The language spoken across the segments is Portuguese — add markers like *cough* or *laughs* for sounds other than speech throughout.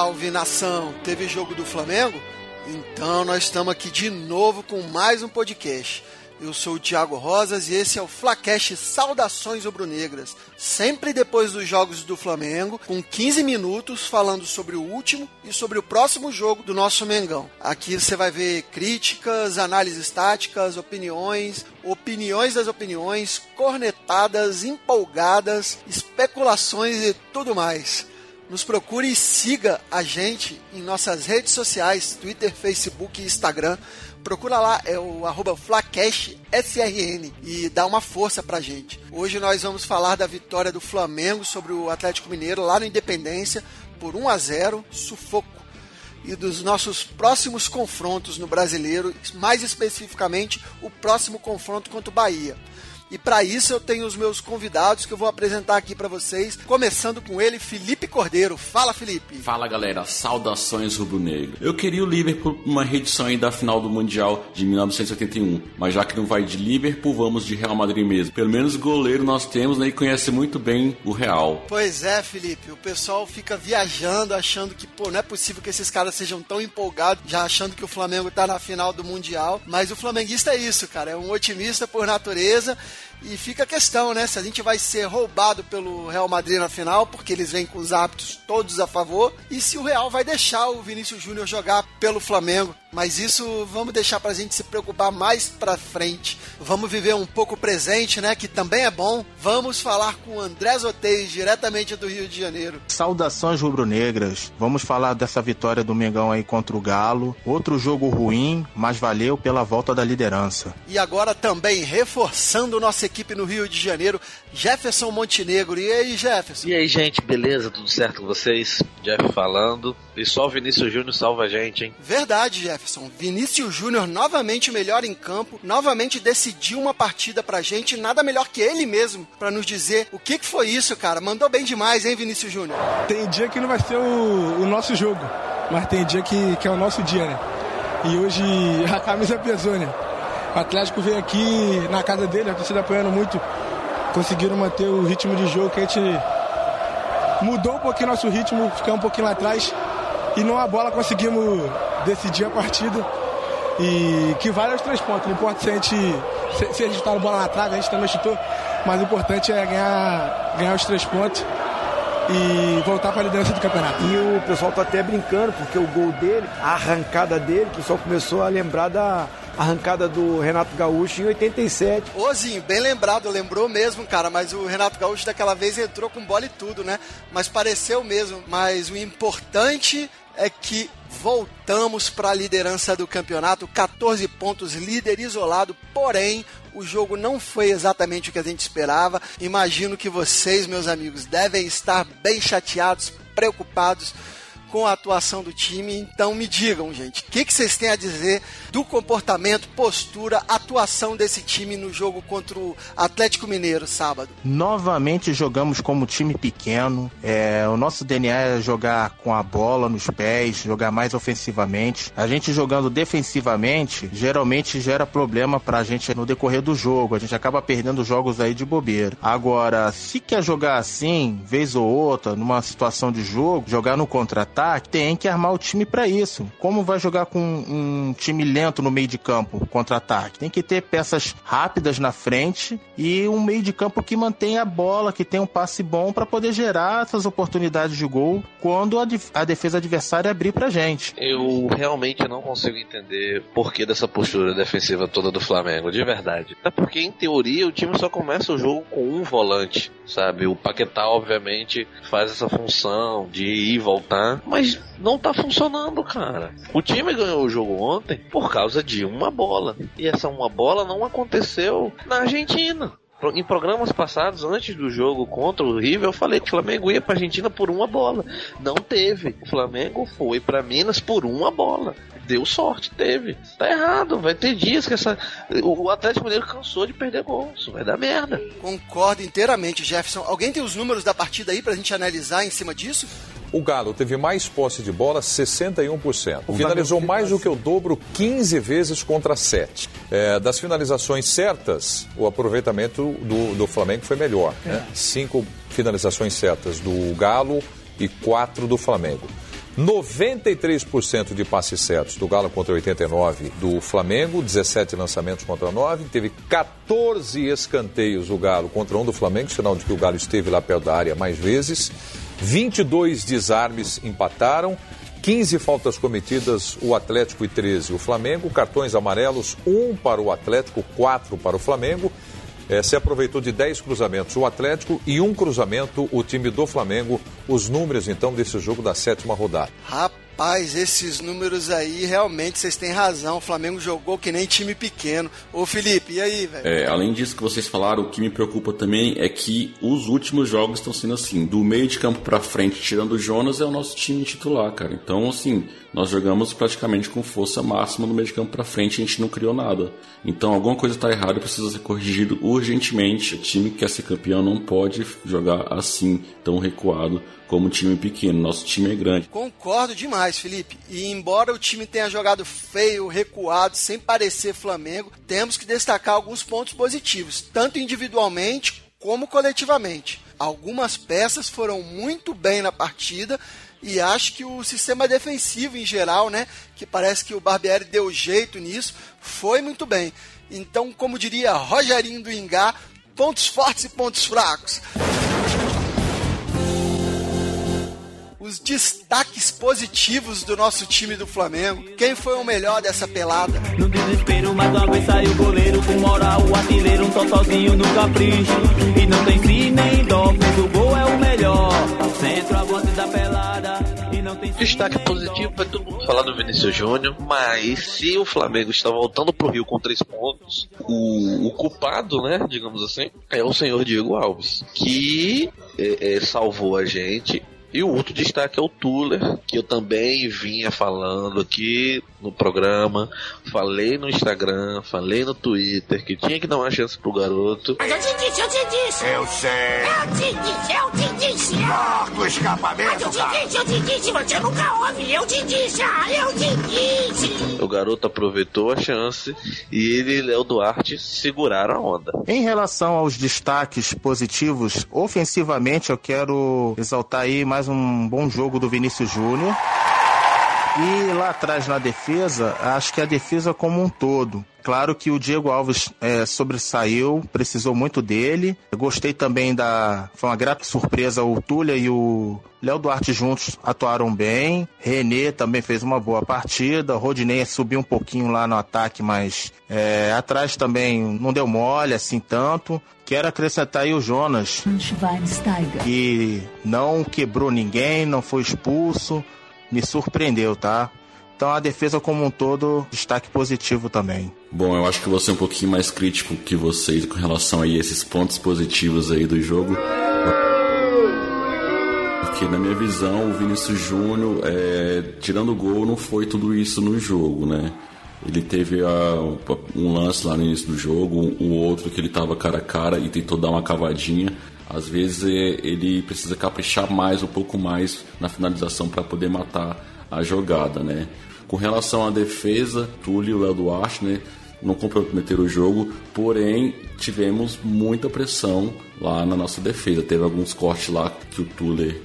Salve nação! Teve jogo do Flamengo? Então nós estamos aqui de novo com mais um podcast. Eu sou o Thiago Rosas e esse é o Flacast Saudações Rubro-Negras. Sempre depois dos jogos do Flamengo, com 15 minutos falando sobre o último e sobre o próximo jogo do nosso Mengão. Aqui você vai ver críticas, análises táticas, opiniões, opiniões das opiniões, cornetadas, empolgadas, especulações e tudo mais nos procure e siga a gente em nossas redes sociais, Twitter, Facebook e Instagram. Procura lá, é o arroba FlaCashSRN e dá uma força pra gente. Hoje nós vamos falar da vitória do Flamengo sobre o Atlético Mineiro lá no Independência por 1 a 0 sufoco. E dos nossos próximos confrontos no brasileiro, mais especificamente o próximo confronto contra o Bahia. E para isso eu tenho os meus convidados que eu vou apresentar aqui para vocês, começando com ele, Felipe Cordeiro. Fala, Felipe. Fala, galera. Saudações rubro-negro. Eu queria o Liverpool uma reedição aí da final do Mundial de 1981, mas já que não vai de Liverpool, vamos de Real Madrid mesmo. Pelo menos goleiro nós temos, né, e conhece muito bem o Real. Pois é, Felipe. O pessoal fica viajando, achando que, pô, não é possível que esses caras sejam tão empolgados, já achando que o Flamengo tá na final do Mundial, mas o flamenguista é isso, cara, é um otimista por natureza e fica a questão, né? Se a gente vai ser roubado pelo Real Madrid na final, porque eles vêm com os hábitos todos a favor, e se o Real vai deixar o Vinícius Júnior jogar pelo Flamengo. Mas isso vamos deixar pra gente se preocupar mais pra frente. Vamos viver um pouco presente, né? Que também é bom. Vamos falar com o André Zotez, diretamente do Rio de Janeiro. Saudações rubro-negras. Vamos falar dessa vitória do Mengão aí contra o Galo. Outro jogo ruim, mas valeu pela volta da liderança. E agora também reforçando nossa equipe no Rio de Janeiro, Jefferson Montenegro. E aí, Jefferson? E aí, gente, beleza? Tudo certo com vocês? Jeff falando. E só o Vinícius Júnior salva a gente, hein? Verdade, Jefferson. Vinícius Júnior novamente melhor em campo, novamente decidiu uma partida pra gente, nada melhor que ele mesmo para nos dizer o que, que foi isso, cara. Mandou bem demais, hein, Vinícius Júnior? Tem dia que não vai ser o, o nosso jogo, mas tem dia que, que é o nosso dia, né? E hoje *laughs* a camisa pesou, né? O Atlético veio aqui na casa dele, a torcida apoiando muito. Conseguiram manter o ritmo de jogo que a gente mudou um pouquinho nosso ritmo, ficamos um pouquinho lá atrás. E numa bola conseguimos decidir a partida. E que vale os três pontos. Não importa se a gente. Se, se a gente tá bola na trave, a gente também chutou. Mas o importante é ganhar, ganhar os três pontos e voltar para a liderança do campeonato. E o pessoal tá até brincando, porque o gol dele, a arrancada dele, o pessoal começou a lembrar da arrancada do Renato Gaúcho em 87. Ozinho, bem lembrado, lembrou mesmo, cara, mas o Renato Gaúcho daquela vez entrou com bola e tudo, né? Mas pareceu mesmo. Mas o importante é que voltamos para a liderança do campeonato, 14 pontos, líder isolado, porém o jogo não foi exatamente o que a gente esperava. Imagino que vocês, meus amigos, devem estar bem chateados, preocupados com a atuação do time. Então me digam, gente, o que, que, vocês têm a dizer do comportamento, postura, atuação desse time no jogo contra o Atlético Mineiro sábado? Novamente jogamos como time pequeno. É, o nosso DNA é jogar com a bola nos pés, jogar mais ofensivamente. A gente jogando defensivamente geralmente gera problema pra gente no decorrer do jogo. A gente acaba perdendo jogos aí de bobeira. Agora, se quer jogar assim, vez ou outra, numa situação de jogo, jogar no contra-ataque tem que armar o time para isso. Como vai jogar com um time lento no meio de campo contra-ataque? Tem que ter peças rápidas na frente e um meio de campo que mantenha a bola, que tenha um passe bom para poder gerar essas oportunidades de gol quando a, a defesa adversária abrir pra gente. Eu realmente não consigo entender por que dessa postura defensiva toda do Flamengo, de verdade. Até porque, em teoria, o time só começa o jogo com um volante, sabe? O Paquetá, obviamente, faz essa função de ir e voltar, mas não tá funcionando, cara. O time ganhou o jogo ontem por causa de uma bola. E essa uma bola não aconteceu na Argentina. Em programas passados, antes do jogo contra o River, eu falei que o Flamengo ia pra Argentina por uma bola. Não teve. O Flamengo foi para Minas por uma bola deu sorte, teve. Tá errado, vai ter dias que essa. O Atlético Mineiro cansou de perder gols. Vai dar merda. Concordo inteiramente, Jefferson. Alguém tem os números da partida aí pra gente analisar em cima disso? O Galo teve mais posse de bola, 61%. O Finalizou mais do que o dobro, 15 vezes contra 7. É, das finalizações certas, o aproveitamento do, do Flamengo foi melhor. Né? Cinco finalizações certas do Galo e quatro do Flamengo. 93% de passes certos do Galo contra 89 do Flamengo, 17 lançamentos contra 9, teve 14 escanteios o Galo contra um do Flamengo, sinal de que o Galo esteve lá perto da área mais vezes. 22 desarmes empataram, 15 faltas cometidas o Atlético e 13 o Flamengo, cartões amarelos, 1 para o Atlético, 4 para o Flamengo. É, se aproveitou de 10 cruzamentos o Atlético e um cruzamento o time do Flamengo. Os números então desse jogo da sétima rodada. Rapaz, esses números aí, realmente, vocês têm razão. O Flamengo jogou que nem time pequeno. Ô Felipe, e aí, velho? É, além disso que vocês falaram, o que me preocupa também é que os últimos jogos estão sendo assim, do meio de campo para frente, tirando o Jonas, é o nosso time titular, cara. Então, assim, nós jogamos praticamente com força máxima no meio de campo para frente, a gente não criou nada. Então, alguma coisa está errada e precisa ser corrigido urgentemente. O time que quer ser campeão não pode jogar assim, tão recuado como time pequeno. Nosso time é grande. Concordo demais, Felipe. E embora o time tenha jogado feio, recuado, sem parecer Flamengo, temos que destacar alguns pontos positivos, tanto individualmente como coletivamente. Algumas peças foram muito bem na partida e acho que o sistema defensivo em geral, né, que parece que o Barbieri deu jeito nisso, foi muito bem. Então, como diria Rogerinho do Ingá, pontos fortes e pontos fracos. Os destaques positivos do nosso time do Flamengo. Quem foi o melhor dessa pelada? No desespero, mais uma vez saiu o goleiro com moral, o artilheiro, um sozinho no capricho. E não tem si nem dó, pois o gol é o melhor. Da pelada. Destaque positivo vai todo mundo falar do Vinícius Júnior, mas se o Flamengo está voltando pro Rio com três pontos, o, o culpado, né, digamos assim, é o senhor Diego Alves, que é, é, salvou a gente e o outro destaque é o Tuller, que eu também vinha falando aqui no programa, falei no Instagram, falei no Twitter, que tinha que dar uma chance pro garoto. Mas eu te disse, eu te disse! Eu sei! Eu te disse, eu te disse! Corta o escapamento, Mas eu te disse, eu te disse! Você nunca ouve! Eu te disse, ah, eu te disse! O garoto aproveitou a chance e ele e Léo Duarte seguraram a onda. Em relação aos destaques positivos, ofensivamente eu quero exaltar aí mais um bom jogo do Vinícius Júnior. E lá atrás na defesa, acho que a defesa como um todo. Claro que o Diego Alves é, sobressaiu, precisou muito dele. Eu gostei também da. Foi uma grata surpresa o Tulha e o Léo Duarte juntos atuaram bem. René também fez uma boa partida. Rodinei subiu um pouquinho lá no ataque, mas é, atrás também não deu mole assim tanto. Quero acrescentar aí o Jonas, que não quebrou ninguém, não foi expulso me surpreendeu, tá? Então a defesa como um todo, destaque positivo também. Bom, eu acho que vou ser um pouquinho mais crítico que vocês com relação a esses pontos positivos aí do jogo. Porque na minha visão, o Vinícius Júnior, é, tirando o gol, não foi tudo isso no jogo, né? Ele teve uh, um lance lá no início do jogo, um, um outro que ele estava cara a cara e tentou dar uma cavadinha às vezes é, ele precisa caprichar mais, um pouco mais na finalização para poder matar a jogada, né? Com relação à defesa, Túlio e o Duarte, né? Não comprometeram o jogo, porém tivemos muita pressão lá na nossa defesa. Teve alguns cortes lá que o Tuller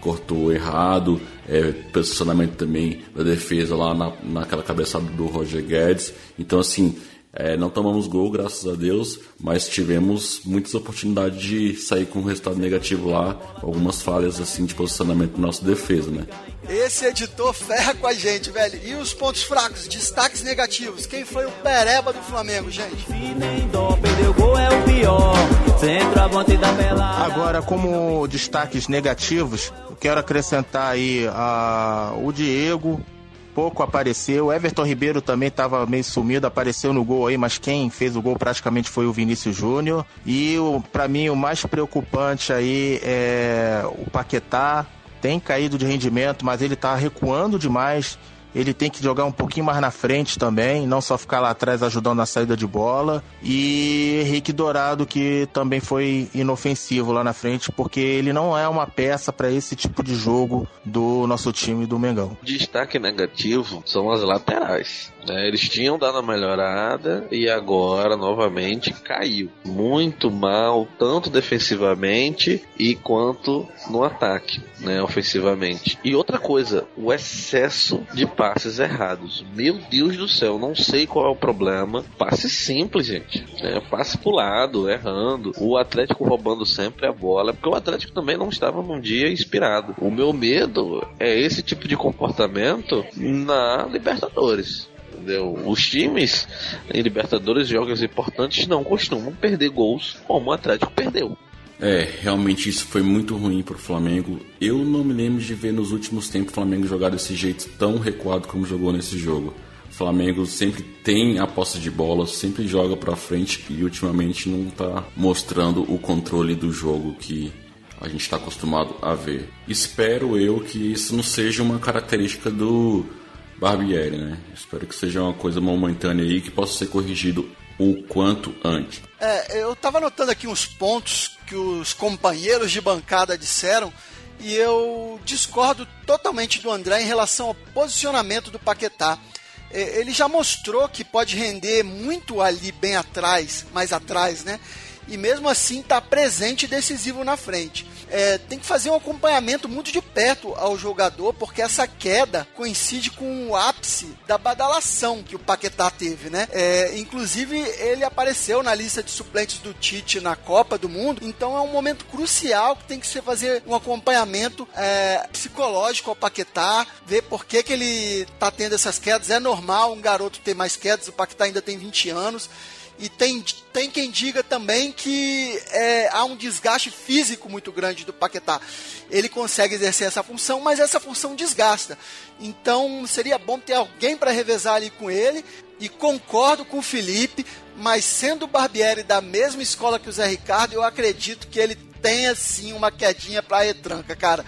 cortou errado, é, posicionamento também da defesa lá na, naquela cabeçada do Roger Guedes. Então, assim, é, não tomamos gol, graças a Deus, mas tivemos muitas oportunidades de sair com um resultado negativo lá, algumas falhas assim de posicionamento da nossa defesa, né? Esse editor ferra com a gente, velho. E os pontos fracos, destaques negativos? Quem foi o pereba do Flamengo, gente? Agora, como destaques negativos, eu quero acrescentar aí a, o Diego, pouco apareceu. Everton Ribeiro também estava meio sumido, apareceu no gol aí, mas quem fez o gol praticamente foi o Vinícius Júnior. E para mim o mais preocupante aí é o Paquetá. Tem caído de rendimento, mas ele está recuando demais. Ele tem que jogar um pouquinho mais na frente também, não só ficar lá atrás ajudando na saída de bola. E Henrique Dourado, que também foi inofensivo lá na frente, porque ele não é uma peça para esse tipo de jogo do nosso time do Mengão. Destaque negativo são as laterais. Né? Eles tinham dado uma melhorada e agora novamente caiu. Muito mal, tanto defensivamente e quanto no ataque, né, ofensivamente. E outra coisa, o excesso de passes errados. Meu Deus do céu, não sei qual é o problema. Passe simples, gente. Né? Passe pro lado, errando. O Atlético roubando sempre a bola, porque o Atlético também não estava num dia inspirado. O meu medo é esse tipo de comportamento na Libertadores entendeu? Os times em Libertadores, jogos importantes, não costumam perder gols como o Atlético perdeu. É, realmente isso foi muito ruim pro Flamengo. Eu não me lembro de ver nos últimos tempos o Flamengo jogar desse jeito tão recuado como jogou nesse jogo. O Flamengo sempre tem a posse de bola, sempre joga para frente e ultimamente não tá mostrando o controle do jogo que a gente está acostumado a ver. Espero eu que isso não seja uma característica do Barbieri, né? Espero que seja uma coisa momentânea aí que possa ser corrigido o quanto antes. É, eu tava anotando aqui uns pontos que os companheiros de bancada disseram e eu discordo totalmente do André em relação ao posicionamento do Paquetá. É, ele já mostrou que pode render muito ali bem atrás, mais atrás, né? E mesmo assim está presente e decisivo na frente é, tem que fazer um acompanhamento muito de perto ao jogador, porque essa queda coincide com o ápice da badalação que o Paquetá teve, né? É, inclusive, ele apareceu na lista de suplentes do Tite na Copa do Mundo, então é um momento crucial que tem que se fazer um acompanhamento é, psicológico ao Paquetá, ver por que, que ele tá tendo essas quedas. É normal um garoto ter mais quedas, o Paquetá ainda tem 20 anos. E tem, tem quem diga também que é, há um desgaste físico muito grande do Paquetá. Ele consegue exercer essa função, mas essa função desgasta. Então seria bom ter alguém para revezar ali com ele. E concordo com o Felipe, mas sendo o Barbieri da mesma escola que o Zé Ricardo, eu acredito que ele tenha sim uma quedinha para a retranca, cara.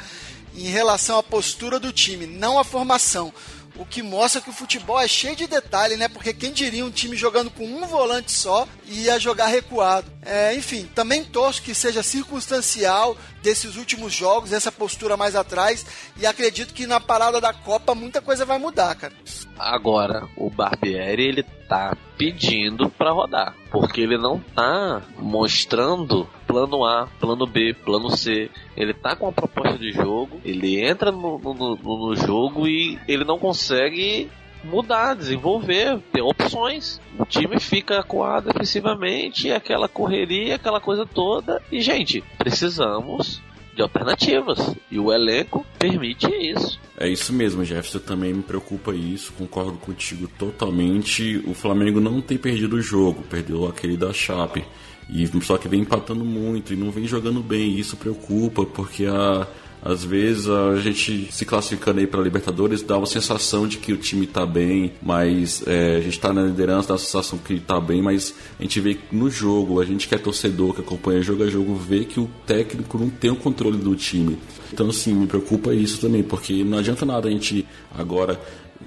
Em relação à postura do time, não a formação o que mostra que o futebol é cheio de detalhe, né? Porque quem diria um time jogando com um volante só ia jogar recuado. É, enfim, também torço que seja circunstancial desses últimos jogos, essa postura mais atrás, e acredito que na parada da Copa muita coisa vai mudar, cara. Agora, o Barbieri, ele tá pedindo para rodar, porque ele não tá mostrando plano A, plano B, plano C. Ele tá com uma proposta de jogo, ele entra no, no, no, jogo e ele não consegue mudar, desenvolver, ter opções. O time fica acuado defensivamente, aquela correria, aquela coisa toda. E, gente, precisamos de alternativas. E o elenco permite isso. É isso mesmo, Jefferson. Também me preocupa isso. Concordo contigo totalmente. O Flamengo não tem perdido o jogo, perdeu aquele da Chape. E só que vem empatando muito e não vem jogando bem. E isso preocupa porque a às vezes a gente se classificando aí para Libertadores dá uma sensação de que o time está bem, mas é, a gente está na liderança, dá a sensação que está bem, mas a gente vê no jogo, a gente que é torcedor, que acompanha jogo a jogo, vê que o técnico não tem o controle do time. Então, assim, me preocupa isso também, porque não adianta nada a gente agora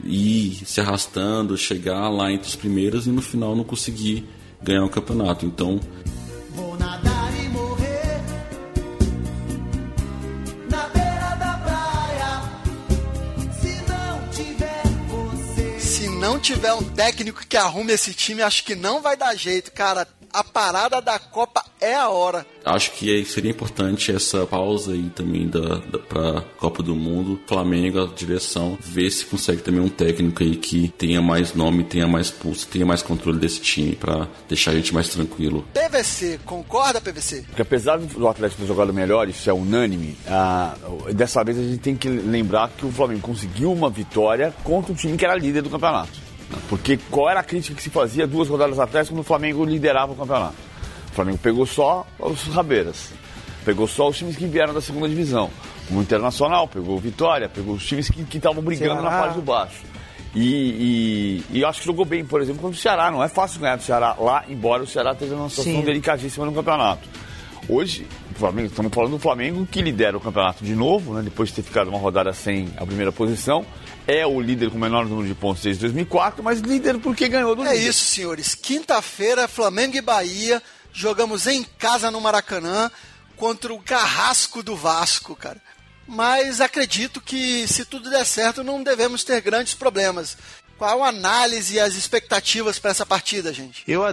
ir se arrastando, chegar lá entre os primeiros e no final não conseguir ganhar o campeonato. Então, não tiver um técnico que arrume esse time, acho que não vai dar jeito, cara. A parada da Copa é a hora. Acho que seria importante essa pausa aí também da, da pra Copa do Mundo. Flamengo, a direção, ver se consegue também um técnico aí que tenha mais nome, tenha mais pulso, tenha mais controle desse time para deixar a gente mais tranquilo. PVC, concorda, PVC? Porque apesar do Atlético ter jogado melhor, isso é unânime, ah, dessa vez a gente tem que lembrar que o Flamengo conseguiu uma vitória contra um time que era líder do campeonato. Porque qual era a crítica que se fazia duas rodadas atrás quando o Flamengo liderava o campeonato? O Flamengo pegou só os rabeiras, pegou só os times que vieram da segunda divisão. O Internacional pegou o Vitória, pegou os times que estavam brigando Ceará. na parte do baixo. E, e, e, acho que jogou bem, por exemplo, contra o Ceará. Não é fácil ganhar do Ceará lá, embora o Ceará esteja numa situação Sim. delicadíssima no campeonato. Hoje, Flamengo, estamos falando do Flamengo que lidera o campeonato de novo, né, depois de ter ficado uma rodada sem a primeira posição. É o líder com o menor número de pontos desde 2004, mas líder porque ganhou do É líder. isso, senhores. Quinta-feira, Flamengo e Bahia. Jogamos em casa no Maracanã contra o carrasco do Vasco, cara. Mas acredito que se tudo der certo, não devemos ter grandes problemas. Qual a análise e as expectativas para essa partida, gente? Eu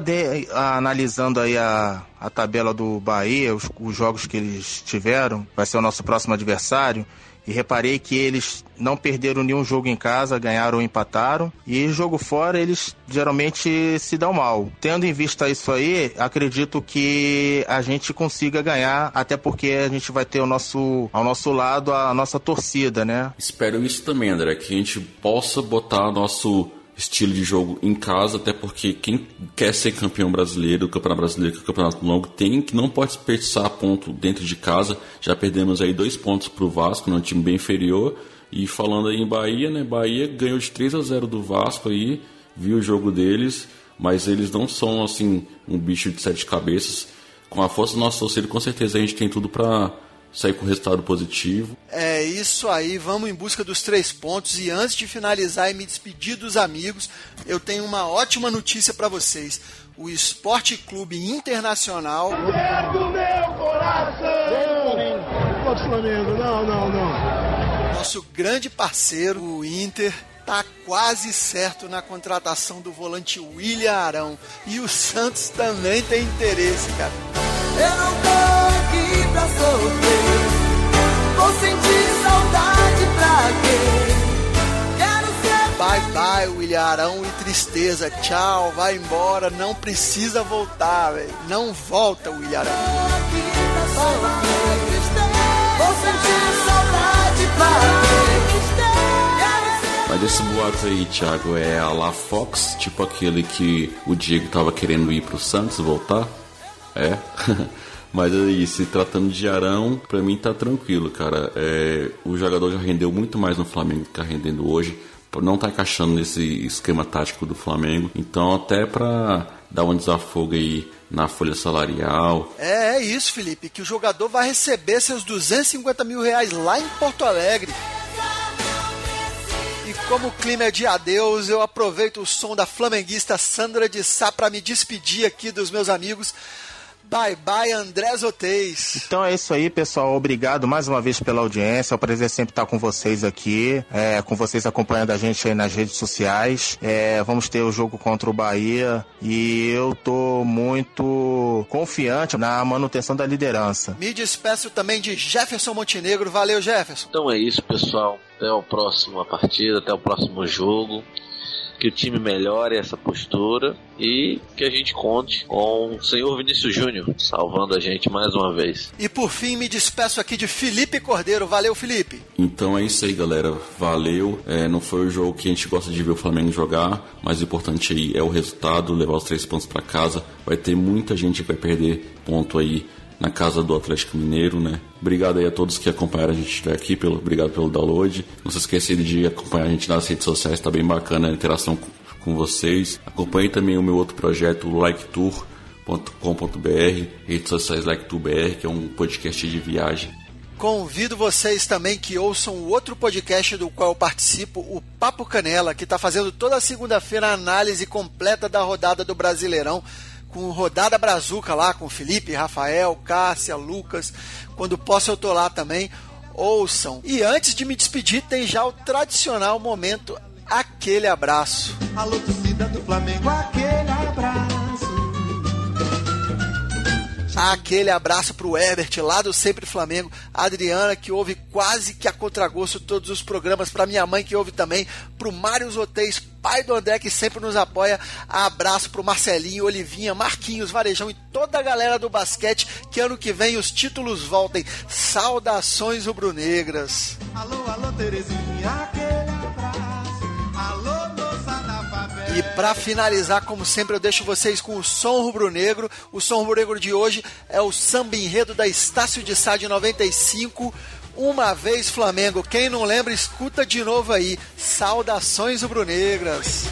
analisando aí a, a tabela do Bahia, os, os jogos que eles tiveram, vai ser o nosso próximo adversário, e reparei que eles não perderam nenhum jogo em casa, ganharam ou empataram, e jogo fora eles geralmente se dão mal. Tendo em vista isso aí, acredito que a gente consiga ganhar, até porque a gente vai ter ao nosso, ao nosso lado a nossa torcida, né? Espero isso também, André, que a gente possa botar nosso estilo de jogo em casa, até porque quem quer ser campeão brasileiro, Campeonato Brasileiro, que é o Campeonato Longo, tem que não pode desperdiçar ponto dentro de casa. Já perdemos aí dois pontos pro Vasco, num time bem inferior. E falando aí em Bahia, né? Bahia ganhou de 3 a 0 do Vasco aí, viu o jogo deles, mas eles não são assim um bicho de sete cabeças. Com a força do nosso torcedor, com certeza a gente tem tudo para sair com resultado positivo. É isso aí, vamos em busca dos três pontos. E antes de finalizar e me despedir dos amigos, eu tenho uma ótima notícia para vocês. O Esporte Clube Internacional. Pode Flamengo, não, não, não. Nosso grande parceiro, o Inter, tá quase certo na contratação do volante William Arão. E o Santos também tem interesse, cara. Eu não tô aqui pra sofrer. Vou sentir saudade pra quê? Quero ser. Bye bye, William Arão e tristeza. Tchau, vai embora, não precisa voltar, velho. Não volta, William Arão. Vou sentir saudade pra quê? Mas esse boato aí, Thiago, é a La Fox, tipo aquele que o Diego tava querendo ir pro Santos voltar? É. *laughs* Mas aí, se tratando de Arão, pra mim tá tranquilo, cara. É, o jogador já rendeu muito mais no Flamengo que tá rendendo hoje. Não tá encaixando nesse esquema tático do Flamengo. Então, até pra dar um desafogo aí na folha salarial, É, é isso, Felipe, que o jogador vai receber seus 250 mil reais lá em Porto Alegre. E como o clima é de adeus, eu aproveito o som da flamenguista Sandra de Sá para me despedir aqui dos meus amigos. Bye bye, André Zotez. Então é isso aí, pessoal. Obrigado mais uma vez pela audiência. É um prazer sempre estar com vocês aqui, é, com vocês acompanhando a gente aí nas redes sociais. É, vamos ter o jogo contra o Bahia e eu tô muito confiante na manutenção da liderança. Me despeço também de Jefferson Montenegro. Valeu, Jefferson. Então é isso, pessoal. Até a próxima partida, até o próximo jogo. Que o time melhore essa postura e que a gente conte com o senhor Vinícius Júnior salvando a gente mais uma vez. E por fim, me despeço aqui de Felipe Cordeiro. Valeu, Felipe. Então é isso aí, galera. Valeu. É, não foi o jogo que a gente gosta de ver o Flamengo jogar, mas o importante aí é o resultado, levar os três pontos para casa. Vai ter muita gente que vai perder ponto aí na casa do Atlético Mineiro, né? Obrigado aí a todos que acompanharam a gente aqui, pelo, obrigado pelo download. Não se esqueça de acompanhar a gente nas redes sociais, tá bem bacana a interação com, com vocês. Acompanhe também o meu outro projeto, o liketour.com.br, redes sociais LikeTourBR, que é um podcast de viagem. Convido vocês também que ouçam o outro podcast do qual eu participo, o Papo Canela, que está fazendo toda segunda-feira a análise completa da rodada do Brasileirão, com Rodada Brazuca lá, com Felipe, Rafael, Cássia, Lucas. Quando posso eu tô lá também. Ouçam. E antes de me despedir, tem já o tradicional momento, aquele abraço. Alô, torcida do Flamengo, aquele abraço. Aquele abraço pro Herbert lá do Sempre Flamengo, Adriana que ouve quase que a contragosto todos os programas, pra minha mãe que ouve também, pro Mário Hotéis, pai do André que sempre nos apoia. Abraço pro Marcelinho, Olivinha, Marquinhos, Varejão e toda a galera do basquete que ano que vem os títulos voltem. Saudações rubro-negras. Alô, alô, Terezinha, aquele abraço. Para finalizar, como sempre, eu deixo vocês com o som rubro-negro. O som rubro-negro de hoje é o samba enredo da Estácio de Sá de 95. Uma vez Flamengo. Quem não lembra, escuta de novo aí. Saudações rubro-negras.